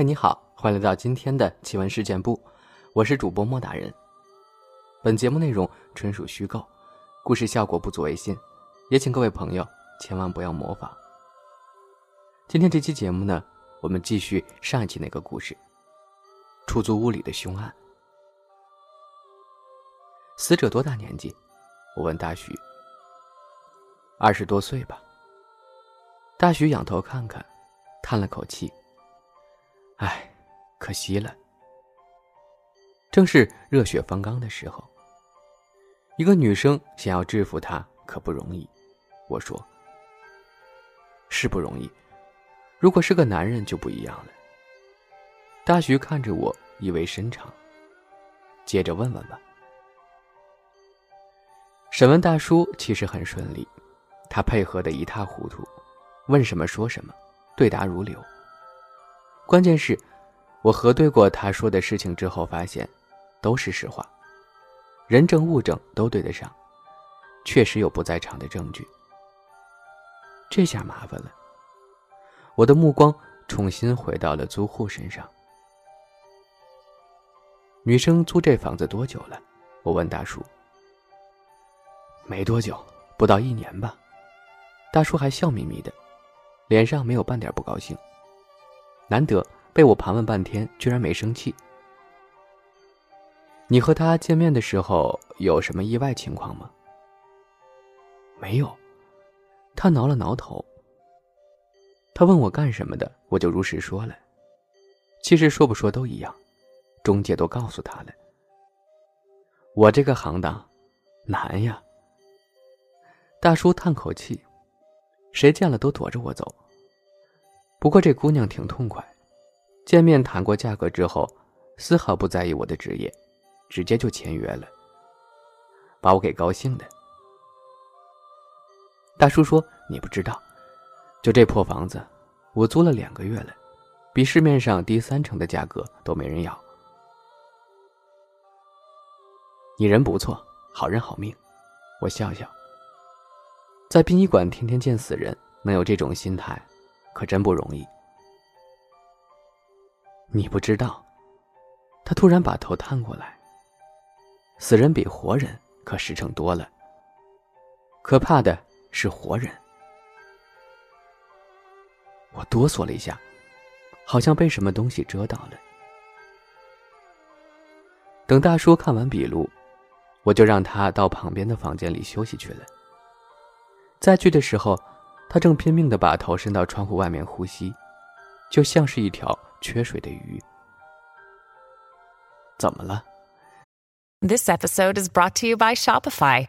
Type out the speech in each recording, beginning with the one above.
嗨，你好，欢迎来到今天的奇闻事件部，我是主播莫大人。本节目内容纯属虚构，故事效果不足为信，也请各位朋友千万不要模仿。今天这期节目呢，我们继续上一期那个故事——出租屋里的凶案。死者多大年纪？我问大徐。二十多岁吧。大徐仰头看看，叹了口气。唉，可惜了。正是热血方刚的时候，一个女生想要制服他可不容易。我说：“是不容易，如果是个男人就不一样了。”大徐看着我，意味深长。接着问问吧。审问大叔其实很顺利，他配合的一塌糊涂，问什么说什么，对答如流。关键是，我核对过他说的事情之后，发现都是实话，人证物证都对得上，确实有不在场的证据。这下麻烦了，我的目光重新回到了租户身上。女生租这房子多久了？我问大叔。没多久，不到一年吧。大叔还笑眯眯的，脸上没有半点不高兴。难得被我盘问半天，居然没生气。你和他见面的时候有什么意外情况吗？没有。他挠了挠头。他问我干什么的，我就如实说了。其实说不说都一样，中介都告诉他了。我这个行当难呀。大叔叹口气，谁见了都躲着我走。不过这姑娘挺痛快，见面谈过价格之后，丝毫不在意我的职业，直接就签约了，把我给高兴的。大叔说：“你不知道，就这破房子，我租了两个月了，比市面上低三成的价格都没人要。”你人不错，好人好命，我笑笑。在殡仪馆天天见死人，能有这种心态。可真不容易。你不知道，他突然把头探过来。死人比活人可实诚多了。可怕的是活人。我哆嗦了一下，好像被什么东西遮到了。等大叔看完笔录，我就让他到旁边的房间里休息去了。再去的时候。他正拼命的把头伸到窗户外面呼吸，就像是一条缺水的鱼。怎么了？This episode is brought to you by Shopify.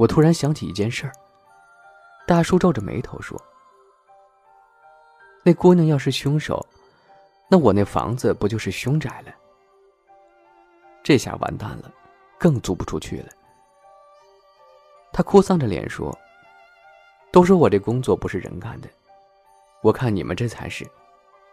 我突然想起一件事儿。大叔皱着眉头说：“那姑娘要是凶手。”那我那房子不就是凶宅了？这下完蛋了，更租不出去了。他哭丧着脸说：“都说我这工作不是人干的，我看你们这才是，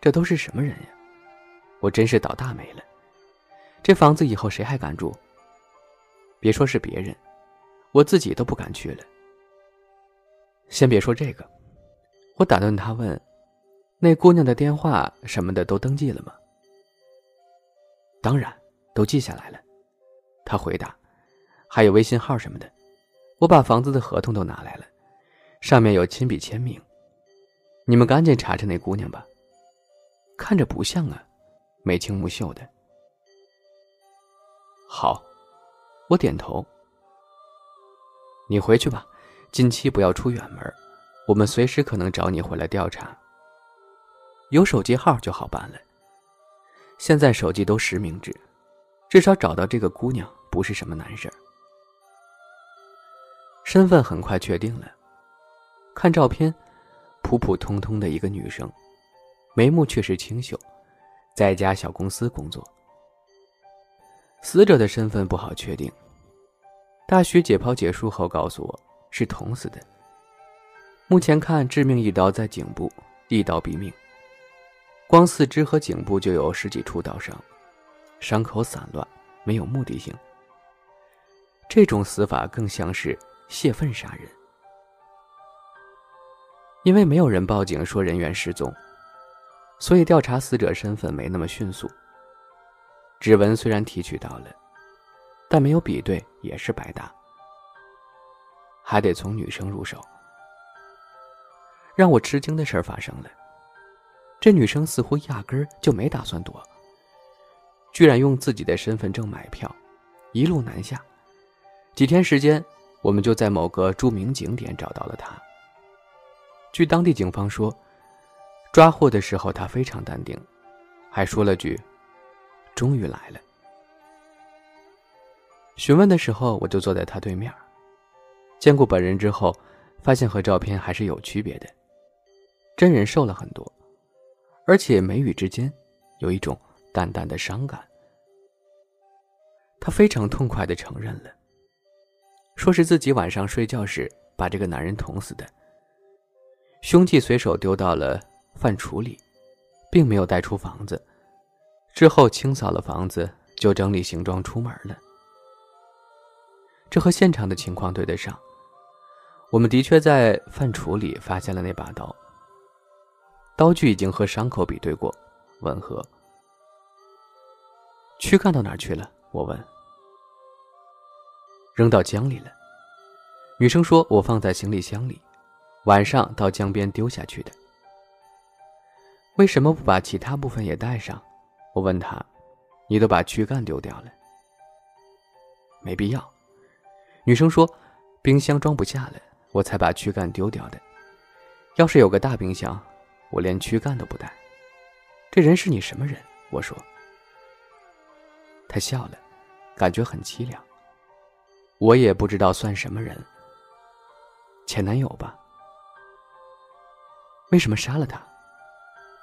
这都是什么人呀？我真是倒大霉了。这房子以后谁还敢住？别说是别人，我自己都不敢去了。先别说这个，我打断他问。”那姑娘的电话什么的都登记了吗？当然，都记下来了。他回答：“还有微信号什么的。”我把房子的合同都拿来了，上面有亲笔签名。你们赶紧查查那姑娘吧，看着不像啊，眉清目秀的。好，我点头。你回去吧，近期不要出远门，我们随时可能找你回来调查。有手机号就好办了。现在手机都实名制，至少找到这个姑娘不是什么难事儿。身份很快确定了，看照片，普普通通的一个女生，眉目却是清秀，在一家小公司工作。死者的身份不好确定。大学解剖结束后告诉我，是捅死的。目前看，致命一刀在颈部，一刀毙命。光四肢和颈部就有十几处刀伤，伤口散乱，没有目的性。这种死法更像是泄愤杀人。因为没有人报警说人员失踪，所以调查死者身份没那么迅速。指纹虽然提取到了，但没有比对也是白搭。还得从女生入手。让我吃惊的事儿发生了，这女生似乎压根儿就没打算躲，居然用自己的身份证买票，一路南下。几天时间，我们就在某个著名景点找到了她。据当地警方说，抓获的时候她非常淡定，还说了句。终于来了。询问的时候，我就坐在他对面。见过本人之后，发现和照片还是有区别的。真人瘦了很多，而且眉宇之间有一种淡淡的伤感。他非常痛快的承认了，说是自己晚上睡觉时把这个男人捅死的。凶器随手丢到了饭橱里，并没有带出房子。之后清扫了房子，就整理行装出门了。这和现场的情况对得上。我们的确在饭橱里发现了那把刀，刀具已经和伤口比对过，吻合。躯干到哪儿去了？我问。扔到江里了。女生说：“我放在行李箱里，晚上到江边丢下去的。”为什么不把其他部分也带上？我问他：“你都把躯干丢掉了？”没必要。女生说：“冰箱装不下了，我才把躯干丢掉的。要是有个大冰箱，我连躯干都不带。”这人是你什么人？我说。他笑了，感觉很凄凉。我也不知道算什么人。前男友吧？为什么杀了他？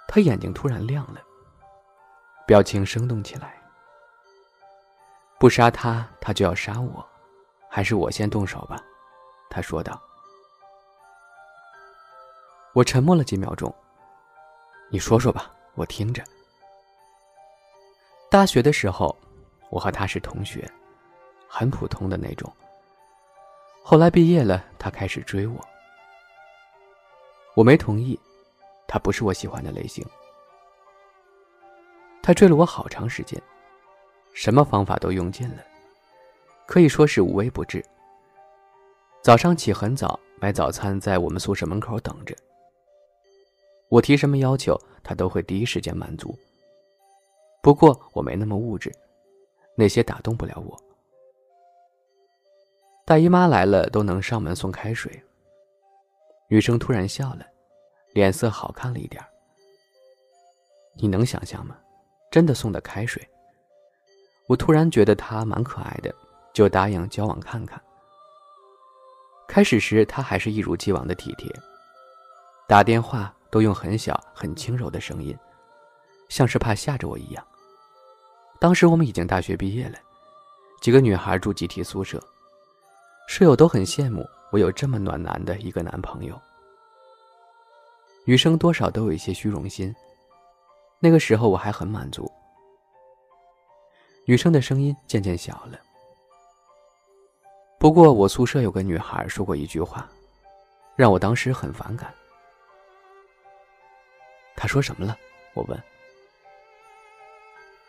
他眼睛突然亮了。表情生动起来。不杀他，他就要杀我，还是我先动手吧？他说道。我沉默了几秒钟。你说说吧，我听着。大学的时候，我和他是同学，很普通的那种。后来毕业了，他开始追我，我没同意，他不是我喜欢的类型。他追了我好长时间，什么方法都用尽了，可以说是无微不至。早上起很早买早餐，在我们宿舍门口等着。我提什么要求，他都会第一时间满足。不过我没那么物质，那些打动不了我。大姨妈来了都能上门送开水。女生突然笑了，脸色好看了一点你能想象吗？真的送的开水，我突然觉得他蛮可爱的，就答应交往看看。开始时他还是一如既往的体贴，打电话都用很小很轻柔的声音，像是怕吓着我一样。当时我们已经大学毕业了，几个女孩住集体宿舍，室友都很羡慕我有这么暖男的一个男朋友。女生多少都有一些虚荣心。那个时候我还很满足。女生的声音渐渐小了。不过我宿舍有个女孩说过一句话，让我当时很反感。她说什么了？我问。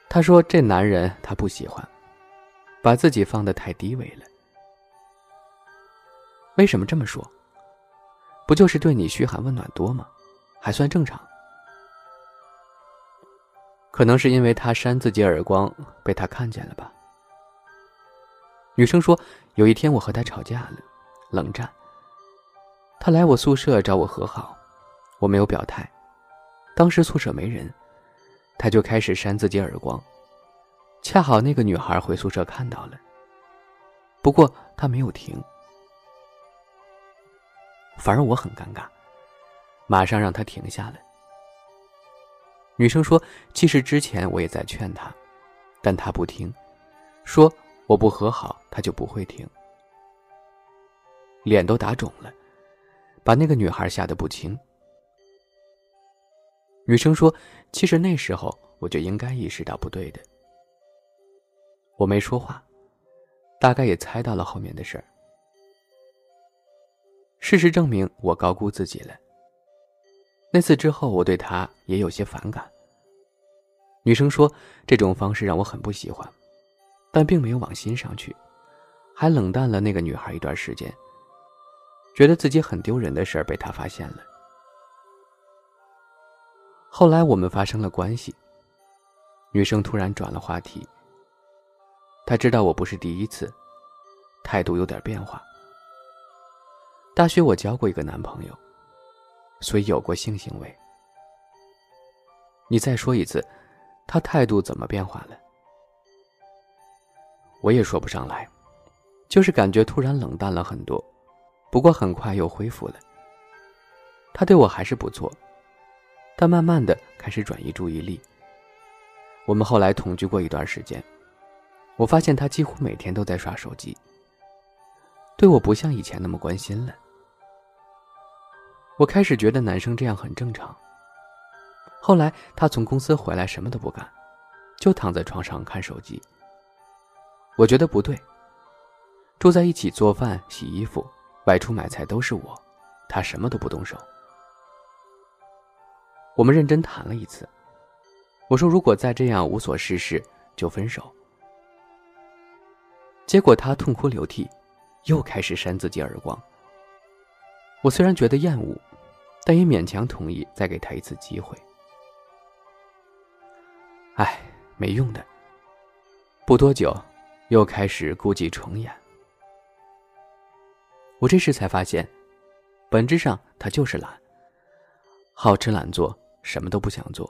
她说这男人她不喜欢，把自己放得太低微了。为什么这么说？不就是对你嘘寒问暖多吗？还算正常。可能是因为他扇自己耳光被他看见了吧。女生说：“有一天我和他吵架了，冷战。他来我宿舍找我和好，我没有表态。当时宿舍没人，他就开始扇自己耳光。恰好那个女孩回宿舍看到了，不过他没有停，反而我很尴尬，马上让他停下来。女生说：“其实之前我也在劝他，但他不听，说我不和好，他就不会听。”脸都打肿了，把那个女孩吓得不轻。女生说：“其实那时候我就应该意识到不对的。”我没说话，大概也猜到了后面的事儿。事实证明，我高估自己了。那次之后，我对他也有些反感。女生说这种方式让我很不喜欢，但并没有往心上去，还冷淡了那个女孩一段时间。觉得自己很丢人的事儿被他发现了。后来我们发生了关系，女生突然转了话题。她知道我不是第一次，态度有点变化。大学我交过一个男朋友，所以有过性行为。你再说一次，他态度怎么变化了？我也说不上来，就是感觉突然冷淡了很多。不过很快又恢复了。他对我还是不错，但慢慢的开始转移注意力。我们后来同居过一段时间，我发现他几乎每天都在刷手机，对我不像以前那么关心了。我开始觉得男生这样很正常。后来他从公司回来什么都不干，就躺在床上看手机。我觉得不对。住在一起做饭、洗衣服。外出买菜都是我，他什么都不动手。我们认真谈了一次，我说如果再这样无所事事，就分手。结果他痛哭流涕，又开始扇自己耳光。我虽然觉得厌恶，但也勉强同意再给他一次机会。唉，没用的。不多久，又开始故伎重演。我这时才发现，本质上他就是懒，好吃懒做，什么都不想做。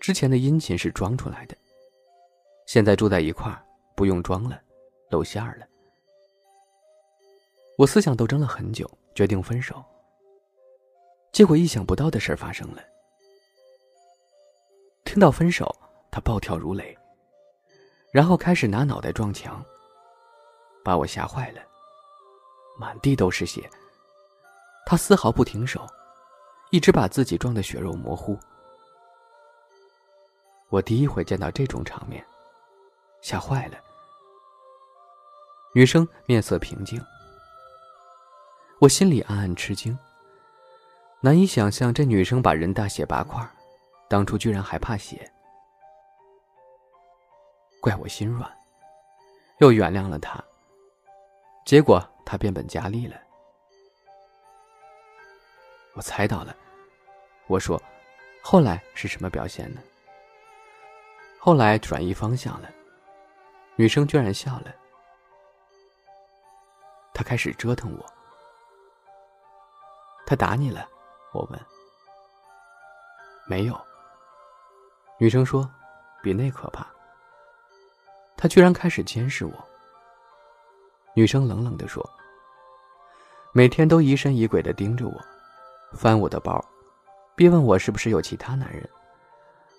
之前的殷勤是装出来的，现在住在一块儿，不用装了，露馅儿了。我思想斗争了很久，决定分手。结果意想不到的事发生了。听到分手，他暴跳如雷，然后开始拿脑袋撞墙，把我吓坏了。满地都是血。他丝毫不停手，一直把自己撞得血肉模糊。我第一回见到这种场面，吓坏了。女生面色平静，我心里暗暗吃惊，难以想象这女生把人大卸八块，当初居然还怕血。怪我心软，又原谅了她。结果。他变本加厉了，我猜到了。我说：“后来是什么表现呢？”后来转移方向了，女生居然笑了。他开始折腾我。他打你了？我问。没有。女生说：“比那可怕。”他居然开始监视我。女生冷冷的说。每天都疑神疑鬼的盯着我，翻我的包，逼问我是不是有其他男人，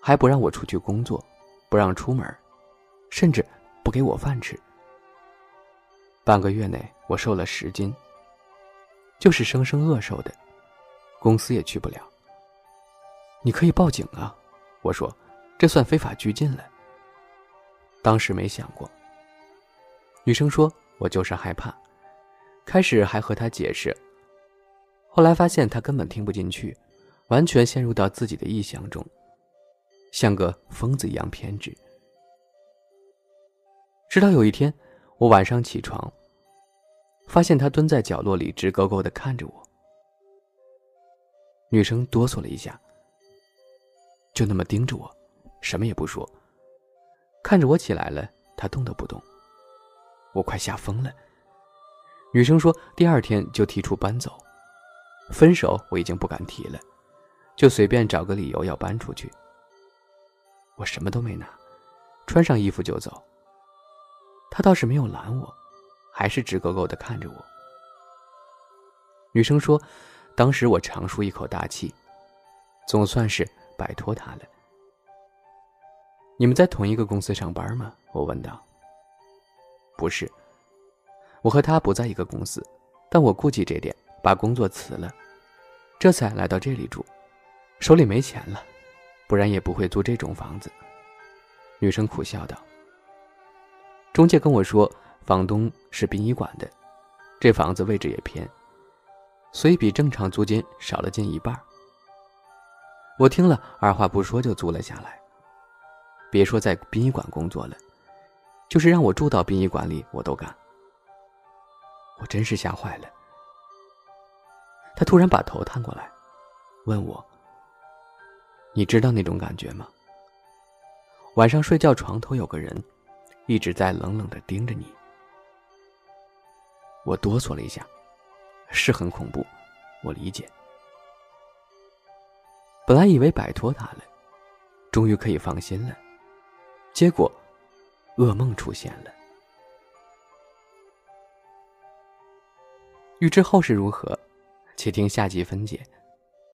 还不让我出去工作，不让出门，甚至不给我饭吃。半个月内我瘦了十斤，就是生生饿瘦的，公司也去不了。你可以报警啊，我说，这算非法拘禁了。当时没想过。女生说，我就是害怕。开始还和他解释，后来发现他根本听不进去，完全陷入到自己的臆想中，像个疯子一样偏执。直到有一天，我晚上起床，发现他蹲在角落里直勾勾的看着我。女生哆嗦了一下，就那么盯着我，什么也不说，看着我起来了，他动都不动，我快吓疯了。女生说：“第二天就提出搬走，分手我已经不敢提了，就随便找个理由要搬出去。”我什么都没拿，穿上衣服就走。他倒是没有拦我，还是直勾勾的看着我。女生说：“当时我长舒一口大气，总算是摆脱他了。”你们在同一个公司上班吗？我问道。不是，我和他不在一个公司，但我顾及这点，把工作辞了，这才来到这里住。手里没钱了，不然也不会租这种房子。女生苦笑道。中介跟我说，房东是殡仪馆的，这房子位置也偏，所以比正常租金少了近一半。我听了，二话不说就租了下来。别说在殡仪馆工作了，就是让我住到殡仪馆里，我都干。我真是吓坏了。他突然把头探过来，问我：“你知道那种感觉吗？晚上睡觉床头有个人，一直在冷冷的盯着你。”我哆嗦了一下，是很恐怖，我理解。本来以为摆脱他了，终于可以放心了。结果，噩梦出现了。欲知后事如何，且听下集分解。